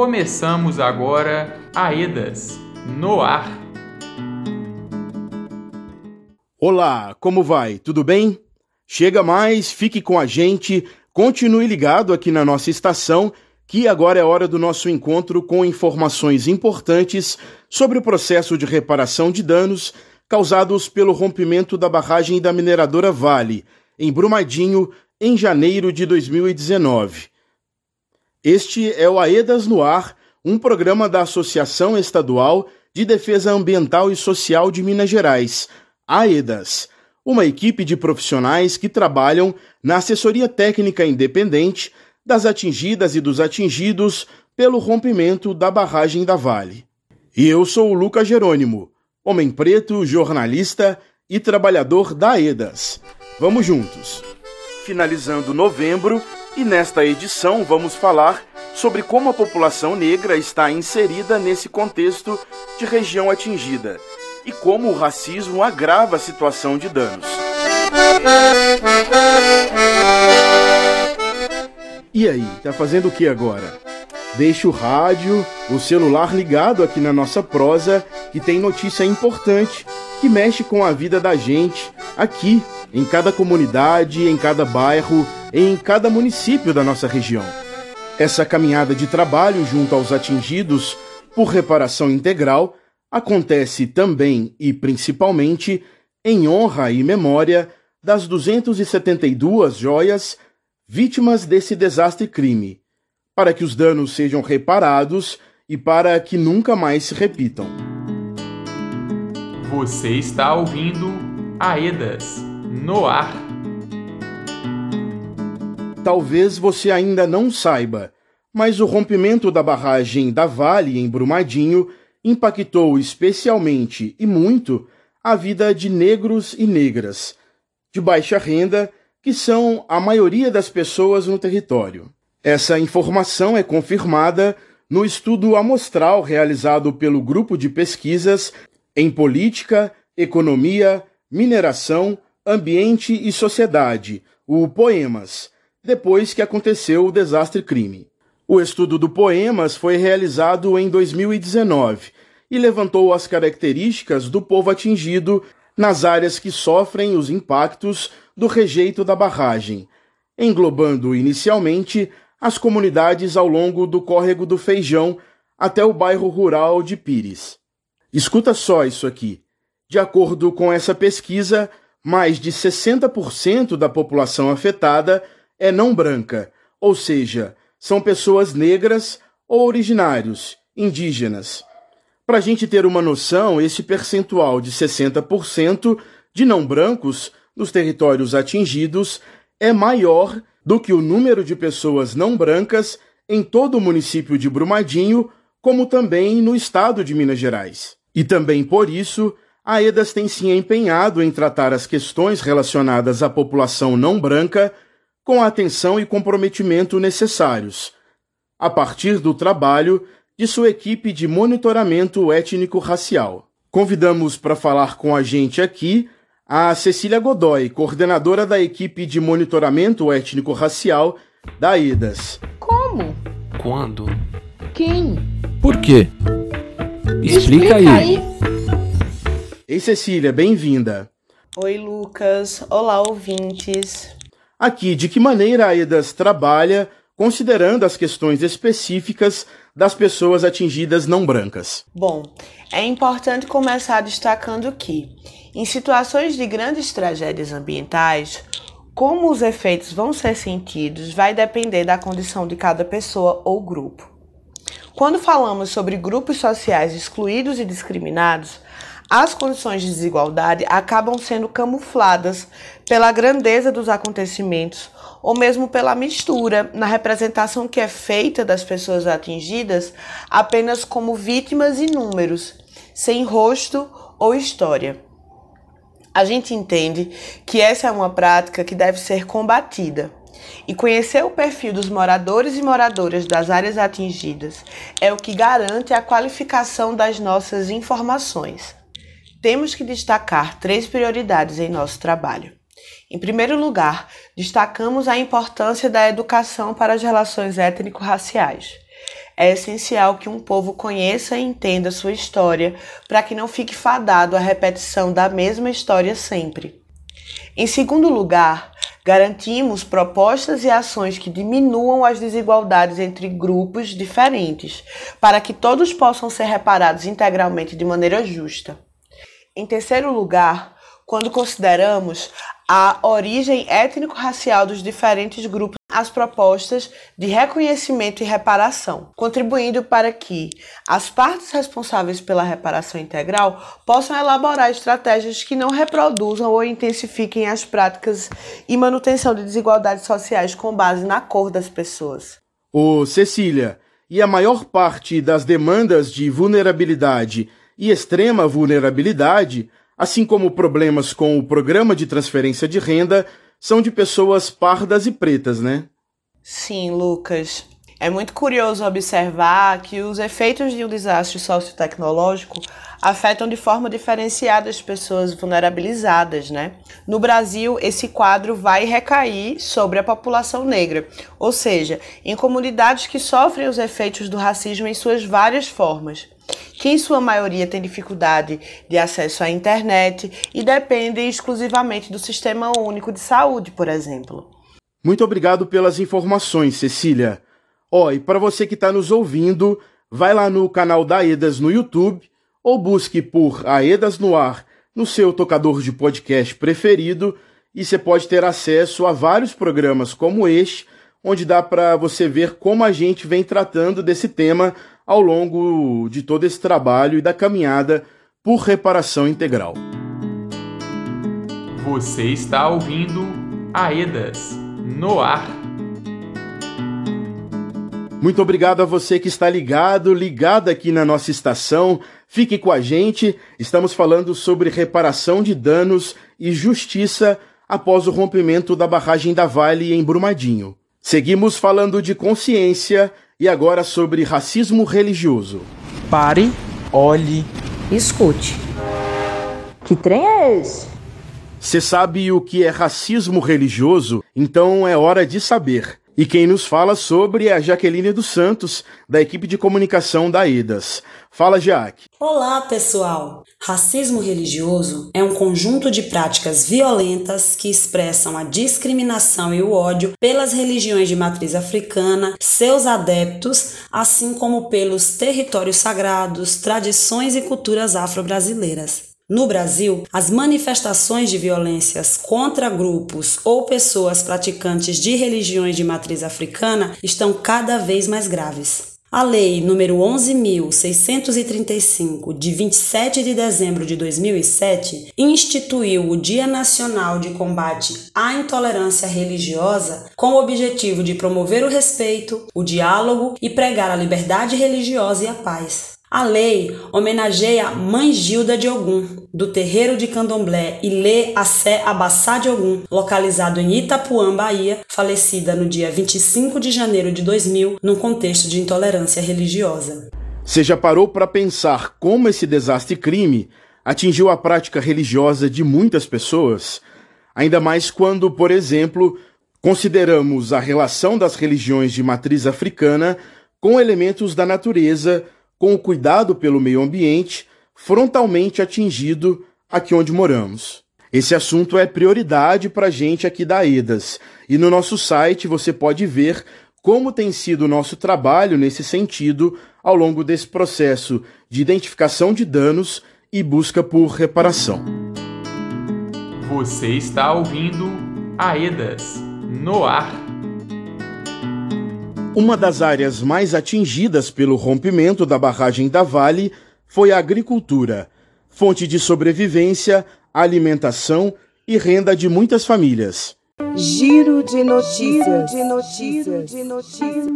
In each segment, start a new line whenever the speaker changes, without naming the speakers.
Começamos agora Aedas no ar.
Olá, como vai? Tudo bem? Chega mais, fique com a gente, continue ligado aqui na nossa estação, que agora é hora do nosso encontro com informações importantes sobre o processo de reparação de danos causados pelo rompimento da barragem da mineradora Vale, em Brumadinho, em janeiro de 2019. Este é o AEDAS no Ar, um programa da Associação Estadual de Defesa Ambiental e Social de Minas Gerais, AEDAS, uma equipe de profissionais que trabalham na assessoria técnica independente das atingidas e dos atingidos pelo rompimento da barragem da Vale. E eu sou o Lucas Jerônimo, homem preto, jornalista e trabalhador da AEDAS. Vamos juntos! Finalizando novembro, e nesta edição vamos falar sobre como a população negra está inserida nesse contexto de região atingida e como o racismo agrava a situação de danos. E aí, tá fazendo o que agora? Deixe o rádio, o celular ligado aqui na nossa prosa, que tem notícia importante que mexe com a vida da gente aqui, em cada comunidade, em cada bairro, em cada município da nossa região. Essa caminhada de trabalho junto aos atingidos por reparação integral acontece também e principalmente em honra e memória das 272 joias vítimas desse desastre crime, para que os danos sejam reparados e para que nunca mais se repitam.
Você está ouvindo Aedas no ar.
Talvez você ainda não saiba, mas o rompimento da barragem da Vale em Brumadinho impactou especialmente e muito a vida de negros e negras de baixa renda, que são a maioria das pessoas no território. Essa informação é confirmada no estudo amostral realizado pelo Grupo de Pesquisas em Política, Economia, Mineração, Ambiente e Sociedade, o Poemas, depois que aconteceu o desastre crime. O estudo do Poemas foi realizado em 2019 e levantou as características do povo atingido nas áreas que sofrem os impactos do rejeito da barragem, englobando inicialmente as comunidades ao longo do córrego do Feijão até o bairro rural de Pires. Escuta só isso aqui. De acordo com essa pesquisa, mais de 60% da população afetada é não branca, ou seja, são pessoas negras ou originários, indígenas. Para a gente ter uma noção, esse percentual de 60% de não brancos nos territórios atingidos é maior do que o número de pessoas não brancas em todo o município de Brumadinho, como também no estado de Minas Gerais. E também por isso, a EDAS tem se empenhado em tratar as questões relacionadas à população não branca com a atenção e comprometimento necessários, a partir do trabalho de sua equipe de monitoramento étnico-racial. Convidamos para falar com a gente aqui a Cecília Godoy, coordenadora da equipe de monitoramento étnico-racial da IDAS.
Como?
Quando?
Quem?
Por quê? Explica, Explica aí. aí.
Ei, Cecília, bem-vinda.
Oi, Lucas. Olá, ouvintes.
Aqui, de que maneira a EDAS trabalha considerando as questões específicas das pessoas atingidas não brancas?
Bom, é importante começar destacando que, em situações de grandes tragédias ambientais, como os efeitos vão ser sentidos vai depender da condição de cada pessoa ou grupo. Quando falamos sobre grupos sociais excluídos e discriminados, as condições de desigualdade acabam sendo camufladas pela grandeza dos acontecimentos ou mesmo pela mistura na representação que é feita das pessoas atingidas apenas como vítimas e números, sem rosto ou história. A gente entende que essa é uma prática que deve ser combatida. E conhecer o perfil dos moradores e moradoras das áreas atingidas é o que garante a qualificação das nossas informações temos que destacar três prioridades em nosso trabalho. Em primeiro lugar, destacamos a importância da educação para as relações étnico-raciais. é essencial que um povo conheça e entenda sua história para que não fique fadado à repetição da mesma história sempre. Em segundo lugar, garantimos propostas e ações que diminuam as desigualdades entre grupos diferentes, para que todos possam ser reparados integralmente de maneira justa. Em terceiro lugar, quando consideramos a origem étnico-racial dos diferentes grupos as propostas de reconhecimento e reparação, contribuindo para que as partes responsáveis pela reparação integral possam elaborar estratégias que não reproduzam ou intensifiquem as práticas e manutenção de desigualdades sociais com base na cor das pessoas.
Ô, Cecília, e a maior parte das demandas de vulnerabilidade e extrema vulnerabilidade assim como problemas com o programa de transferência de renda, são de pessoas pardas e pretas, né?
Sim, Lucas. É muito curioso observar que os efeitos de um desastre sociotecnológico afetam de forma diferenciada as pessoas vulnerabilizadas, né? No Brasil, esse quadro vai recair sobre a população negra, ou seja, em comunidades que sofrem os efeitos do racismo em suas várias formas que em sua maioria tem dificuldade de acesso à internet e dependem exclusivamente do Sistema Único de Saúde, por exemplo.
Muito obrigado pelas informações, Cecília. Ó, oh, e para você que está nos ouvindo, vai lá no canal da Aedas no YouTube ou busque por Aedas no Ar no seu tocador de podcast preferido e você pode ter acesso a vários programas como este, onde dá para você ver como a gente vem tratando desse tema ao longo de todo esse trabalho e da caminhada por reparação integral.
Você está ouvindo Aedas no ar.
Muito obrigado a você que está ligado, ligada aqui na nossa estação. Fique com a gente. Estamos falando sobre reparação de danos e justiça após o rompimento da barragem da Vale em Brumadinho. Seguimos falando de consciência e agora sobre racismo religioso.
Pare, olhe,
escute. Que trem é esse?
Você sabe o que é racismo religioso? Então é hora de saber. E quem nos fala sobre é a Jaqueline dos Santos, da equipe de comunicação da EDAS. Fala, Jaque.
Olá, pessoal. Racismo religioso é um conjunto de práticas violentas que expressam a discriminação e o ódio pelas religiões de matriz africana, seus adeptos, assim como pelos territórios sagrados, tradições e culturas afro-brasileiras. No Brasil, as manifestações de violências contra grupos ou pessoas praticantes de religiões de matriz africana estão cada vez mais graves. A Lei nº 11.635, de 27 de dezembro de 2007, instituiu o Dia Nacional de Combate à Intolerância Religiosa com o objetivo de promover o respeito, o diálogo e pregar a liberdade religiosa e a paz. A lei homenageia Mãe Gilda de Ogum, do terreiro de Candomblé Ilê Assé Abassá de Ogum, localizado em Itapuã, Bahia, falecida no dia 25 de janeiro de 2000, num contexto de intolerância religiosa.
Você já parou para pensar como esse desastre crime atingiu a prática religiosa de muitas pessoas? Ainda mais quando, por exemplo, consideramos a relação das religiões de matriz africana com elementos da natureza com o cuidado pelo meio ambiente frontalmente atingido aqui onde moramos. Esse assunto é prioridade para a gente aqui da EDAS e no nosso site você pode ver como tem sido o nosso trabalho nesse sentido ao longo desse processo de identificação de danos e busca por reparação.
Você está ouvindo AEDAS no ar.
Uma das áreas mais atingidas pelo rompimento da barragem da Vale foi a agricultura, fonte de sobrevivência, alimentação e renda de muitas famílias.
Giro de notícias. de notícias. De notícias.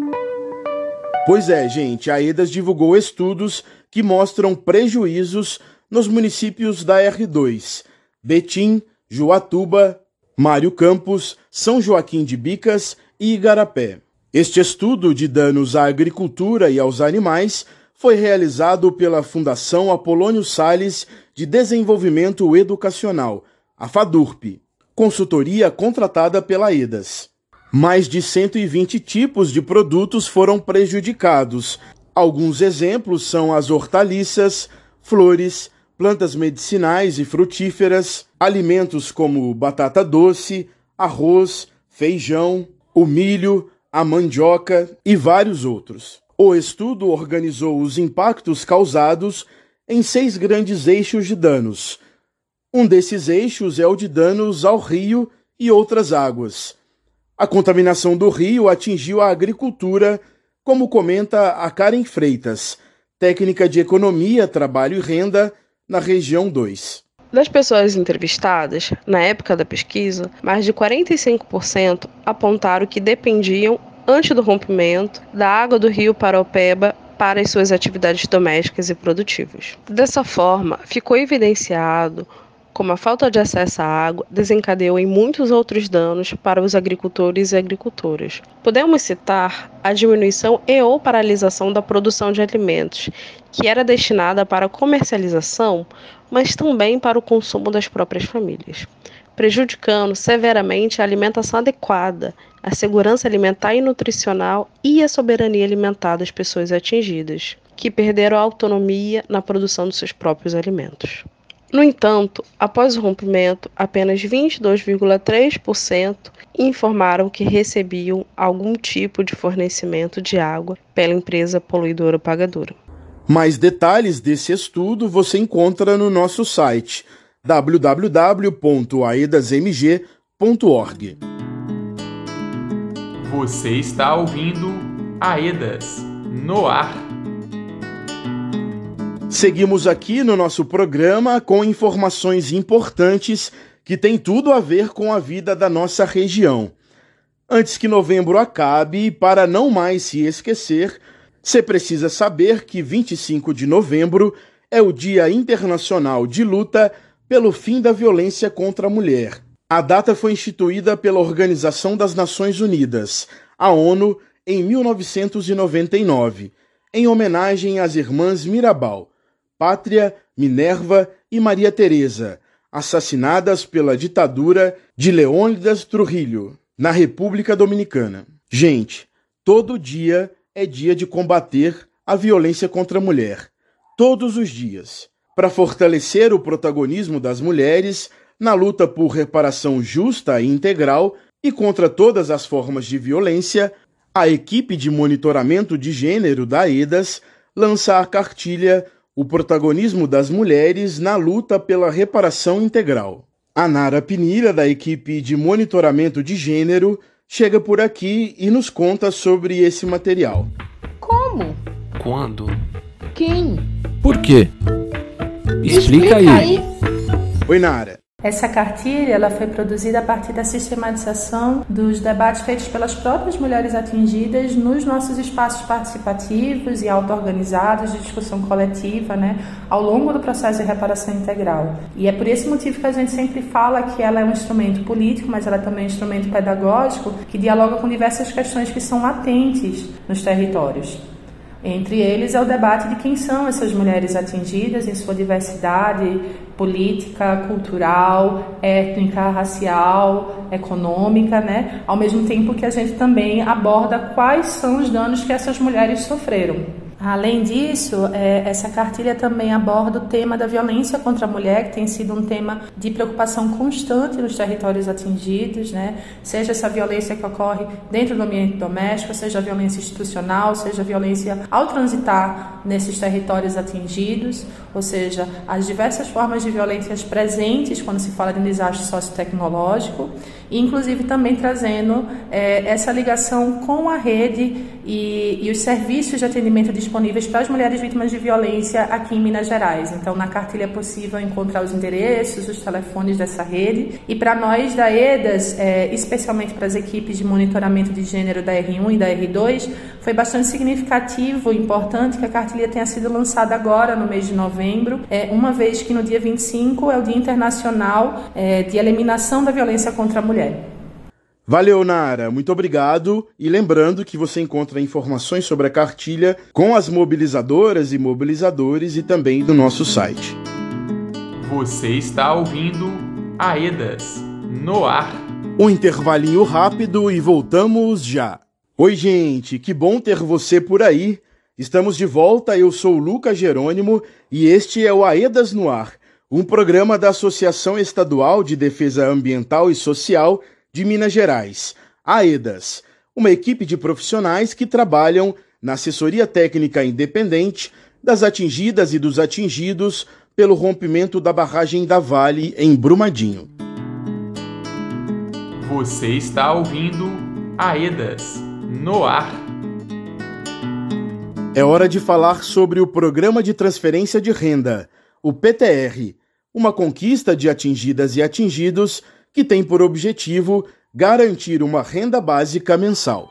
Pois é, gente, a EDAS divulgou estudos que mostram prejuízos nos municípios da R2, Betim, Juatuba, Mário Campos, São Joaquim de Bicas e Igarapé. Este estudo de danos à agricultura e aos animais foi realizado pela Fundação Apolônio Sales de Desenvolvimento Educacional, a FADURP, consultoria contratada pela EDAS. Mais de 120 tipos de produtos foram prejudicados. Alguns exemplos são as hortaliças, flores, plantas medicinais e frutíferas, alimentos como batata doce, arroz, feijão, o milho, a mandioca e vários outros. O estudo organizou os impactos causados em seis grandes eixos de danos. Um desses eixos é o de danos ao rio e outras águas. A contaminação do rio atingiu a agricultura, como comenta a Karen Freitas, técnica de economia, trabalho e renda na região 2.
Das pessoas entrevistadas, na época da pesquisa, mais de 45% apontaram que dependiam, antes do rompimento, da água do rio Paraupeba para as suas atividades domésticas e produtivas. Dessa forma, ficou evidenciado como a falta de acesso à água desencadeou em muitos outros danos para os agricultores e agricultoras. Podemos citar a diminuição e ou paralisação da produção de alimentos, que era destinada para comercialização, mas também para o consumo das próprias famílias, prejudicando severamente a alimentação adequada, a segurança alimentar e nutricional e a soberania alimentar das pessoas atingidas, que perderam a autonomia na produção dos seus próprios alimentos. No entanto, após o rompimento, apenas 22,3% informaram que recebiam algum tipo de fornecimento de água pela empresa poluidora pagadora.
Mais detalhes desse estudo você encontra no nosso site www.aedasmg.org.
Você está ouvindo Aedas no ar.
Seguimos aqui no nosso programa com informações importantes que têm tudo a ver com a vida da nossa região. Antes que novembro acabe, para não mais se esquecer, você precisa saber que 25 de novembro é o Dia Internacional de Luta pelo Fim da Violência contra a Mulher. A data foi instituída pela Organização das Nações Unidas, a ONU, em 1999, em homenagem às irmãs Mirabal Pátria, Minerva e Maria Teresa, assassinadas pela ditadura de Leônidas Trujillo, na República Dominicana. Gente, todo dia é dia de combater a violência contra a mulher. Todos os dias. Para fortalecer o protagonismo das mulheres na luta por reparação justa e integral e contra todas as formas de violência, a equipe de monitoramento de gênero da EDAS lança a cartilha o protagonismo das mulheres na luta pela reparação integral. A Nara Pinilha, da equipe de monitoramento de gênero, chega por aqui e nos conta sobre esse material.
Como?
Quando?
Quem?
Por quê? Explica, Explica aí. aí.
Oi, Nara.
Essa cartilha ela foi produzida a partir da sistematização dos debates feitos pelas próprias mulheres atingidas nos nossos espaços participativos e auto-organizados de discussão coletiva, né, ao longo do processo de reparação integral. E é por esse motivo que a gente sempre fala que ela é um instrumento político, mas ela também é um instrumento pedagógico que dialoga com diversas questões que são latentes nos territórios. Entre eles é o debate de quem são essas mulheres atingidas em sua diversidade política, cultural, étnica, racial, econômica, né? Ao mesmo tempo que a gente também aborda quais são os danos que essas mulheres sofreram. Além disso, é, essa cartilha também aborda o tema da violência contra a mulher, que tem sido um tema de preocupação constante nos territórios atingidos, né? seja essa violência que ocorre dentro do ambiente doméstico, seja a violência institucional, seja a violência ao transitar nesses territórios atingidos, ou seja, as diversas formas de violências presentes quando se fala de um desastre sociotecnológico, inclusive também trazendo é, essa ligação com a rede e, e os serviços de atendimento disponíveis para as mulheres vítimas de violência aqui em Minas Gerais. Então, na cartilha é possível encontrar os endereços, os telefones dessa rede. E para nós da EDAS, é, especialmente para as equipes de monitoramento de gênero da R1 e da R2, foi bastante significativo e importante que a cartilha tenha sido lançada agora, no mês de novembro, é, uma vez que no dia 25 é o Dia Internacional é, de Eliminação da Violência contra a Mulher.
Valeu, Nara. Muito obrigado. E lembrando que você encontra informações sobre a cartilha com as mobilizadoras e mobilizadores e também no nosso site.
Você está ouvindo Aedas no ar.
Um intervalinho rápido e voltamos já. Oi, gente, que bom ter você por aí. Estamos de volta, eu sou Lucas Jerônimo e este é o AEDAS no Ar, um programa da Associação Estadual de Defesa Ambiental e Social de Minas Gerais, AEDAS, uma equipe de profissionais que trabalham na assessoria técnica independente das atingidas e dos atingidos pelo rompimento da barragem da Vale em Brumadinho.
Você está ouvindo AEDAS no ar.
É hora de falar sobre o Programa de Transferência de Renda, o PTR, uma conquista de atingidas e atingidos que tem por objetivo garantir uma renda básica mensal.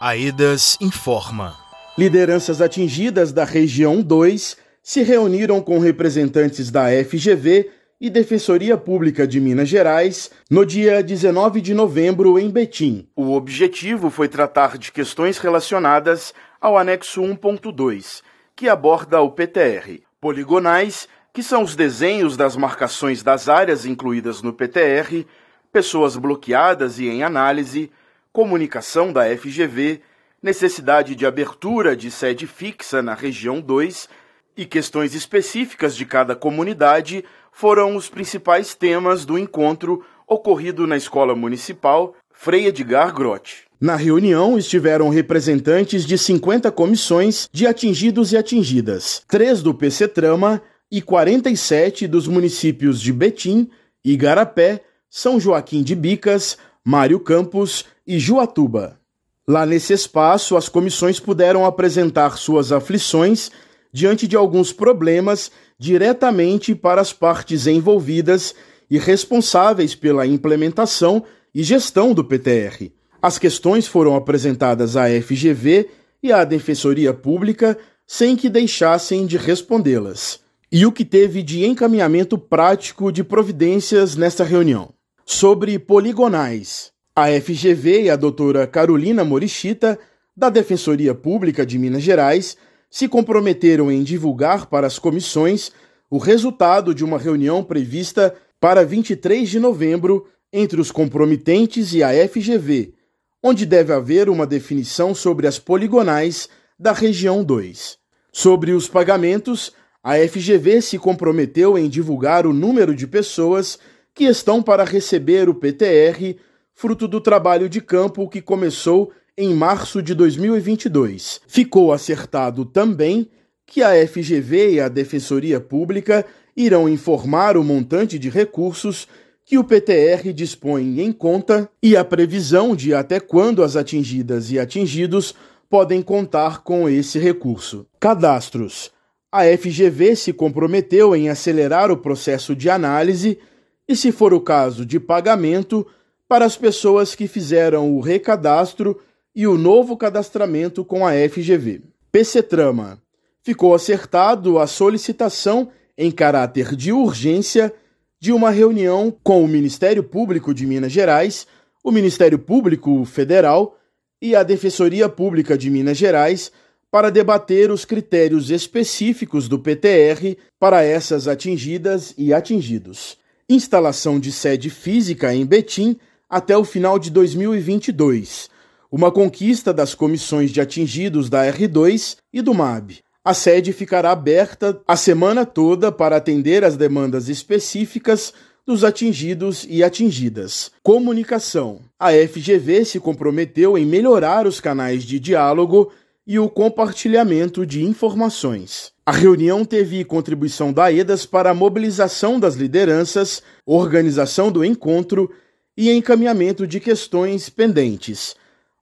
AEDAS informa.
Lideranças atingidas da região 2 se reuniram com representantes da FGV e Defensoria Pública de Minas Gerais no dia 19 de novembro em Betim. O objetivo foi tratar de questões relacionadas ao anexo 1.2, que aborda o PTR. Poligonais, que são os desenhos das marcações das áreas incluídas no PTR, pessoas bloqueadas e em análise, comunicação da FGV, necessidade de abertura de sede fixa na região 2 e questões específicas de cada comunidade foram os principais temas do encontro ocorrido na Escola Municipal Frei Edgar Grotti. Na reunião estiveram representantes de 50 comissões de atingidos e atingidas, três do PC Trama e 47 dos municípios de Betim, Igarapé, São Joaquim de Bicas, Mário Campos e Juatuba. Lá nesse espaço, as comissões puderam apresentar suas aflições diante de alguns problemas diretamente para as partes envolvidas e responsáveis pela implementação e gestão do PTR. As questões foram apresentadas à FGV e à Defensoria Pública sem que deixassem de respondê-las. E o que teve de encaminhamento prático de providências nesta reunião? Sobre poligonais. A FGV e a doutora Carolina Morichita, da Defensoria Pública de Minas Gerais, se comprometeram em divulgar para as comissões o resultado de uma reunião prevista para 23 de novembro entre os comprometentes e a FGV, onde deve haver uma definição sobre as poligonais da região 2. Sobre os pagamentos, a FGV se comprometeu em divulgar o número de pessoas que estão para receber o PTR, fruto do trabalho de campo que começou em março de 2022. Ficou acertado também que a FGV e a Defensoria Pública irão informar o montante de recursos que o PTR dispõe em conta e a previsão de até quando as atingidas e atingidos podem contar com esse recurso. Cadastros. A FGV se comprometeu em acelerar o processo de análise e, se for o caso de pagamento, para as pessoas que fizeram o recadastro e o novo cadastramento com a FGV. PC Trama. Ficou acertado a solicitação em caráter de urgência de uma reunião com o Ministério Público de Minas Gerais, o Ministério Público Federal e a Defensoria Pública de Minas Gerais para debater os critérios específicos do PTR para essas atingidas e atingidos. Instalação de sede física em Betim até o final de 2022 uma conquista das comissões de atingidos da R2 e do MAB. A sede ficará aberta a semana toda para atender às demandas específicas dos atingidos e atingidas. Comunicação. A FGV se comprometeu em melhorar os canais de diálogo e o compartilhamento de informações. A reunião teve contribuição da EDAS para a mobilização das lideranças, organização do encontro e encaminhamento de questões pendentes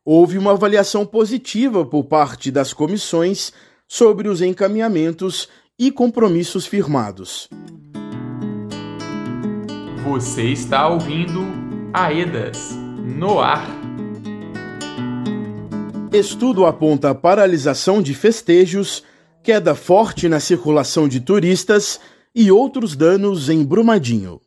houve uma avaliação positiva por parte das comissões sobre os encaminhamentos e compromissos firmados.
Você está ouvindo AEDAS no ar.
Estudo aponta paralisação de festejos, queda forte na circulação de turistas e outros danos em Brumadinho.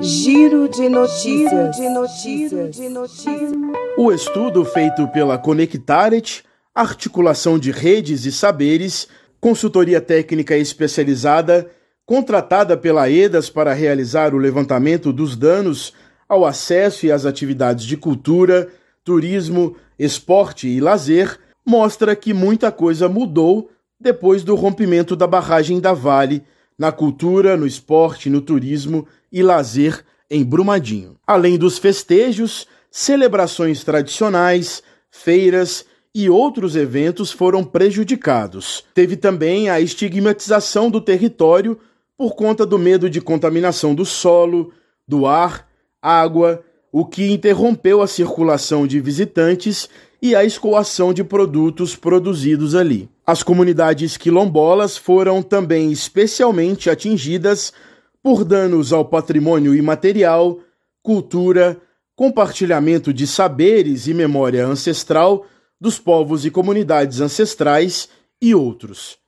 Giro de notícias. de notícias. de notícias.
O estudo feito pela Conectaret, articulação de redes e saberes, consultoria técnica especializada, contratada pela EDAS para realizar o levantamento dos danos ao acesso e às atividades de cultura, turismo, esporte e lazer, mostra que muita coisa mudou depois do rompimento da barragem da Vale na cultura, no esporte, no turismo e lazer em Brumadinho. Além dos festejos, celebrações tradicionais, feiras e outros eventos foram prejudicados. Teve também a estigmatização do território por conta do medo de contaminação do solo, do ar, água, o que interrompeu a circulação de visitantes e a escoação de produtos produzidos ali. As comunidades quilombolas foram também especialmente atingidas por danos ao patrimônio imaterial, cultura, compartilhamento de saberes e memória ancestral dos povos e comunidades ancestrais e outros.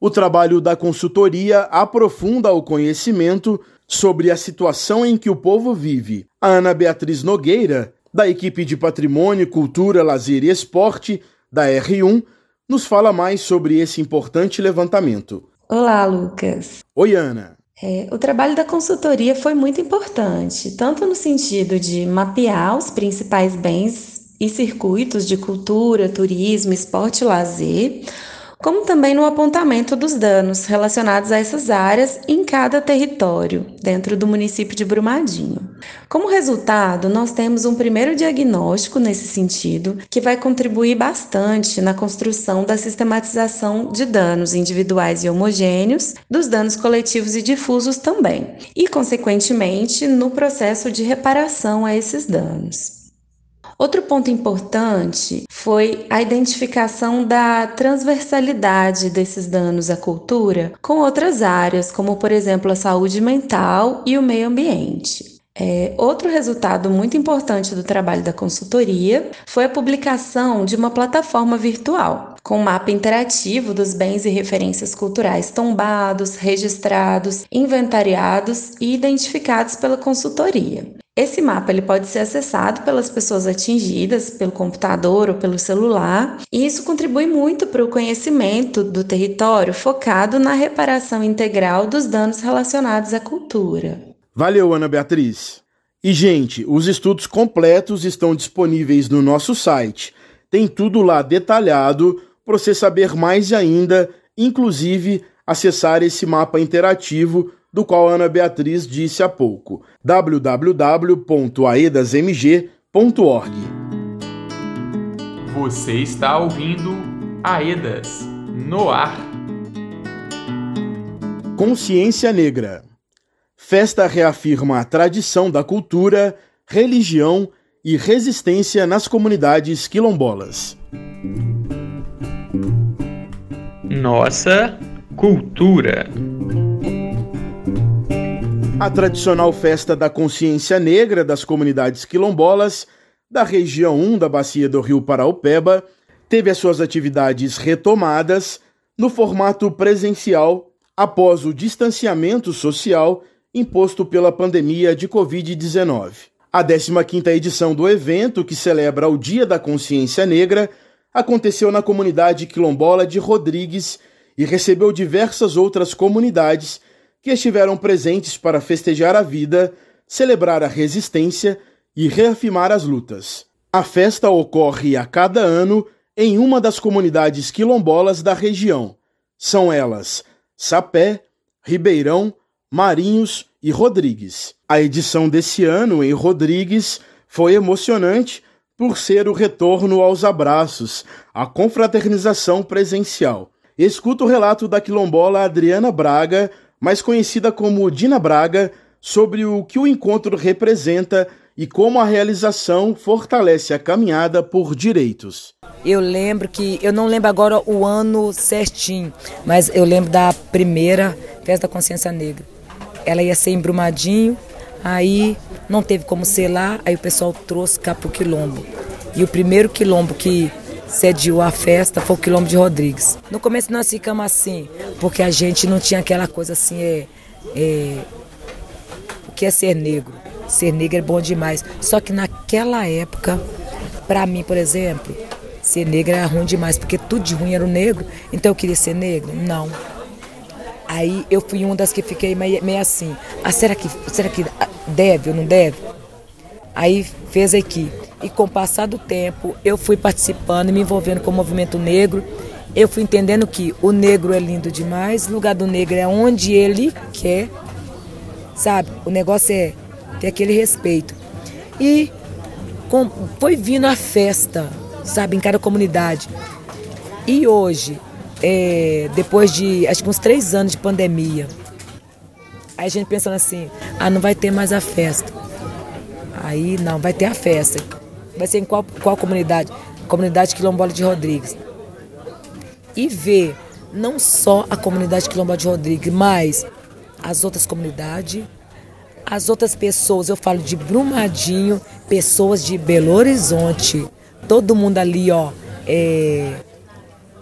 O trabalho da consultoria aprofunda o conhecimento sobre a situação em que o povo vive. A Ana Beatriz Nogueira, da equipe de Patrimônio, Cultura, Lazer e Esporte da R1, nos fala mais sobre esse importante levantamento.
Olá, Lucas.
Oi, Ana.
É, o trabalho da consultoria foi muito importante, tanto no sentido de mapear os principais bens e circuitos de cultura, turismo, esporte e lazer, como também no apontamento dos danos relacionados a essas áreas em cada território, dentro do município de Brumadinho. Como resultado, nós temos um primeiro diagnóstico nesse sentido, que vai contribuir bastante na construção da sistematização de danos individuais e homogêneos, dos danos coletivos e difusos também, e, consequentemente, no processo de reparação a esses danos. Outro ponto importante foi a identificação da transversalidade desses danos à cultura com outras áreas, como por exemplo a saúde mental e o meio ambiente. É, outro resultado muito importante do trabalho da consultoria foi a publicação de uma plataforma virtual, com mapa interativo dos bens e referências culturais tombados, registrados, inventariados e identificados pela consultoria. Esse mapa ele pode ser acessado pelas pessoas atingidas pelo computador ou pelo celular, e isso contribui muito para o conhecimento do território focado na reparação integral dos danos relacionados à cultura.
Valeu, Ana Beatriz. E, gente, os estudos completos estão disponíveis no nosso site. Tem tudo lá detalhado para você saber mais ainda, inclusive acessar esse mapa interativo do qual Ana Beatriz disse há pouco, www.aedasmg.org.
Você está ouvindo Aedas no ar.
Consciência Negra. Festa reafirma a tradição da cultura, religião e resistência nas comunidades quilombolas.
Nossa cultura.
A tradicional festa da consciência negra das comunidades quilombolas da região 1 da bacia do Rio Paraupeba teve as suas atividades retomadas no formato presencial após o distanciamento social imposto pela pandemia de Covid-19. A 15ª edição do evento, que celebra o Dia da Consciência Negra, aconteceu na comunidade quilombola de Rodrigues e recebeu diversas outras comunidades que estiveram presentes para festejar a vida, celebrar a resistência e reafirmar as lutas. A festa ocorre a cada ano em uma das comunidades quilombolas da região. São elas Sapé, Ribeirão, Marinhos e Rodrigues. A edição desse ano em Rodrigues foi emocionante por ser o retorno aos abraços, a confraternização presencial. Escuta o relato da quilombola Adriana Braga mais conhecida como Dina Braga, sobre o que o encontro representa e como a realização fortalece a caminhada por direitos.
Eu lembro que, eu não lembro agora o ano certinho, mas eu lembro da primeira Festa da Consciência Negra. Ela ia ser em Brumadinho, aí não teve como ser lá, aí o pessoal trouxe cá Quilombo. E o primeiro quilombo que sediou a festa foi o Quilombo de Rodrigues. No começo nós ficamos assim, porque a gente não tinha aquela coisa assim, é, é, o que é ser negro? Ser negro é bom demais. Só que naquela época, para mim, por exemplo, ser negro era ruim demais, porque tudo de ruim era o negro, então eu queria ser negro? Não. Aí eu fui uma das que fiquei meio, meio assim, ah, será que, será que deve ou não deve? Aí fez aqui. E com o passar do tempo, eu fui participando e me envolvendo com o movimento negro. Eu fui entendendo que o negro é lindo demais, o lugar do negro é onde ele quer, sabe? O negócio é ter aquele respeito. E com, foi vindo a festa, sabe, em cada comunidade. E hoje, é, depois de acho que uns três anos de pandemia, aí a gente pensando assim, ah, não vai ter mais a festa. Aí não, vai ter a festa. Vai ser em qual, qual comunidade? Comunidade Quilombola de Rodrigues. E ver não só a comunidade Quilombola de Rodrigues, mas as outras comunidades, as outras pessoas, eu falo de Brumadinho, pessoas de Belo Horizonte, todo mundo ali, ó, é,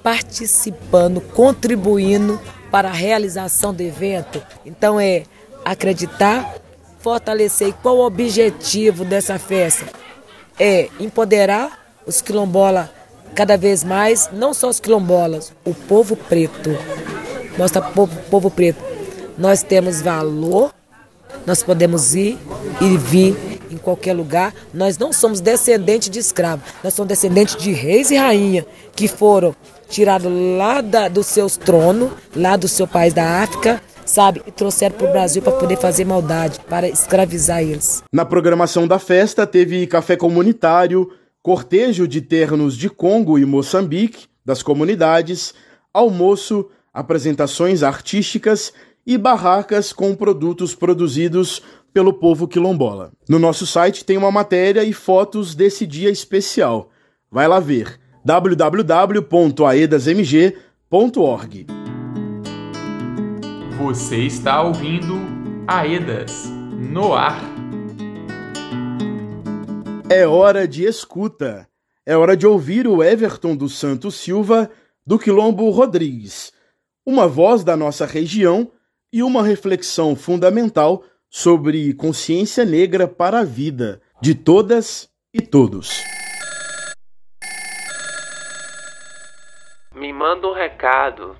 participando, contribuindo para a realização do evento. Então é acreditar, fortalecer. E qual o objetivo dessa festa? É empoderar os quilombolas cada vez mais, não só os quilombolas, o povo preto. Mostra povo, povo preto. Nós temos valor, nós podemos ir e vir em qualquer lugar. Nós não somos descendentes de escravos, nós somos descendentes de reis e rainha que foram tirados lá da, dos seus tronos, lá do seu país da África, sabe? E trouxeram para o Brasil para poder fazer maldade, para escravizar eles.
Na programação da festa teve café comunitário, cortejo de ternos de Congo e Moçambique, das comunidades, almoço, apresentações artísticas e barracas com produtos produzidos pelo povo quilombola. No nosso site tem uma matéria e fotos desse dia especial. Vai lá ver www.aedasmg.org.
Você está ouvindo Aedas no ar.
É hora de escuta. É hora de ouvir o Everton dos Santos Silva do Quilombo Rodrigues, uma voz da nossa região e uma reflexão fundamental sobre consciência negra para a vida de todas e todos.
Me manda um recado.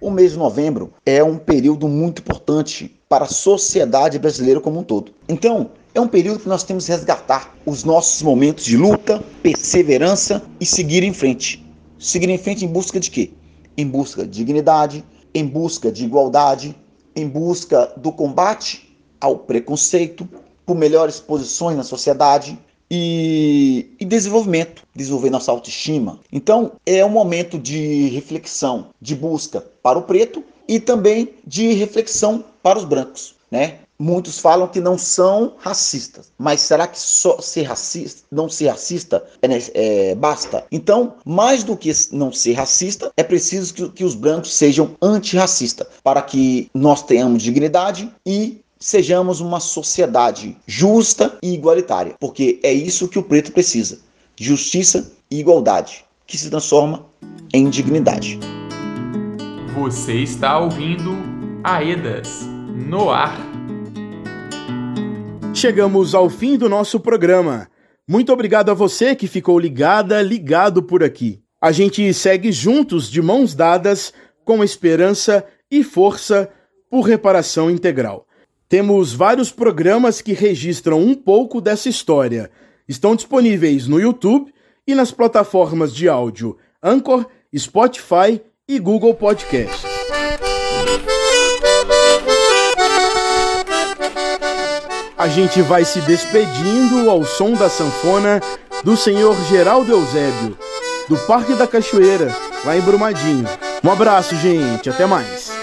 O mês de novembro é um período muito importante para a sociedade brasileira como um todo. Então, é um período que nós temos que resgatar os nossos momentos de luta, perseverança e seguir em frente. Seguir em frente em busca de quê? Em busca de dignidade, em busca de igualdade, em busca do combate ao preconceito, por melhores posições na sociedade e, e, desenvolvimento, desenvolver nossa autoestima. Então, é um momento de reflexão, de busca para o preto e também de reflexão para os brancos, né? Muitos falam que não são racistas, mas será que só ser racista, não ser racista é, é, basta? Então, mais do que não ser racista, é preciso que, que os brancos sejam antirracistas, para que nós tenhamos dignidade e sejamos uma sociedade justa e igualitária, porque é isso que o preto precisa: justiça e igualdade, que se transforma em dignidade.
Você está ouvindo Aedas no ar.
Chegamos ao fim do nosso programa. Muito obrigado a você que ficou ligada, ligado por aqui. A gente segue juntos, de mãos dadas, com esperança e força por reparação integral. Temos vários programas que registram um pouco dessa história. Estão disponíveis no YouTube e nas plataformas de áudio Anchor, Spotify e Google Podcast. A gente vai se despedindo ao som da sanfona do senhor Geraldo Eusébio, do Parque da Cachoeira, lá em Brumadinho. Um abraço, gente. Até mais.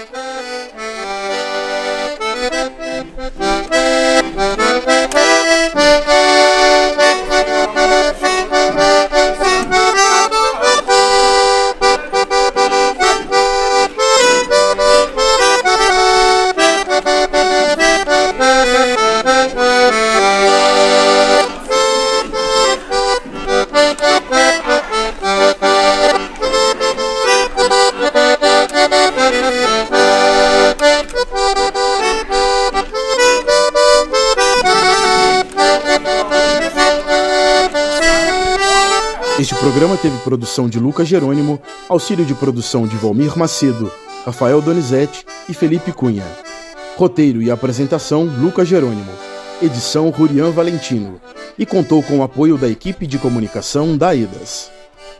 Programa teve produção de Lucas Jerônimo, auxílio de produção de Valmir Macedo, Rafael Donizete e Felipe Cunha. Roteiro e apresentação Lucas Jerônimo. edição Rurian Valentino, e contou com o apoio da equipe de comunicação da AEDAS.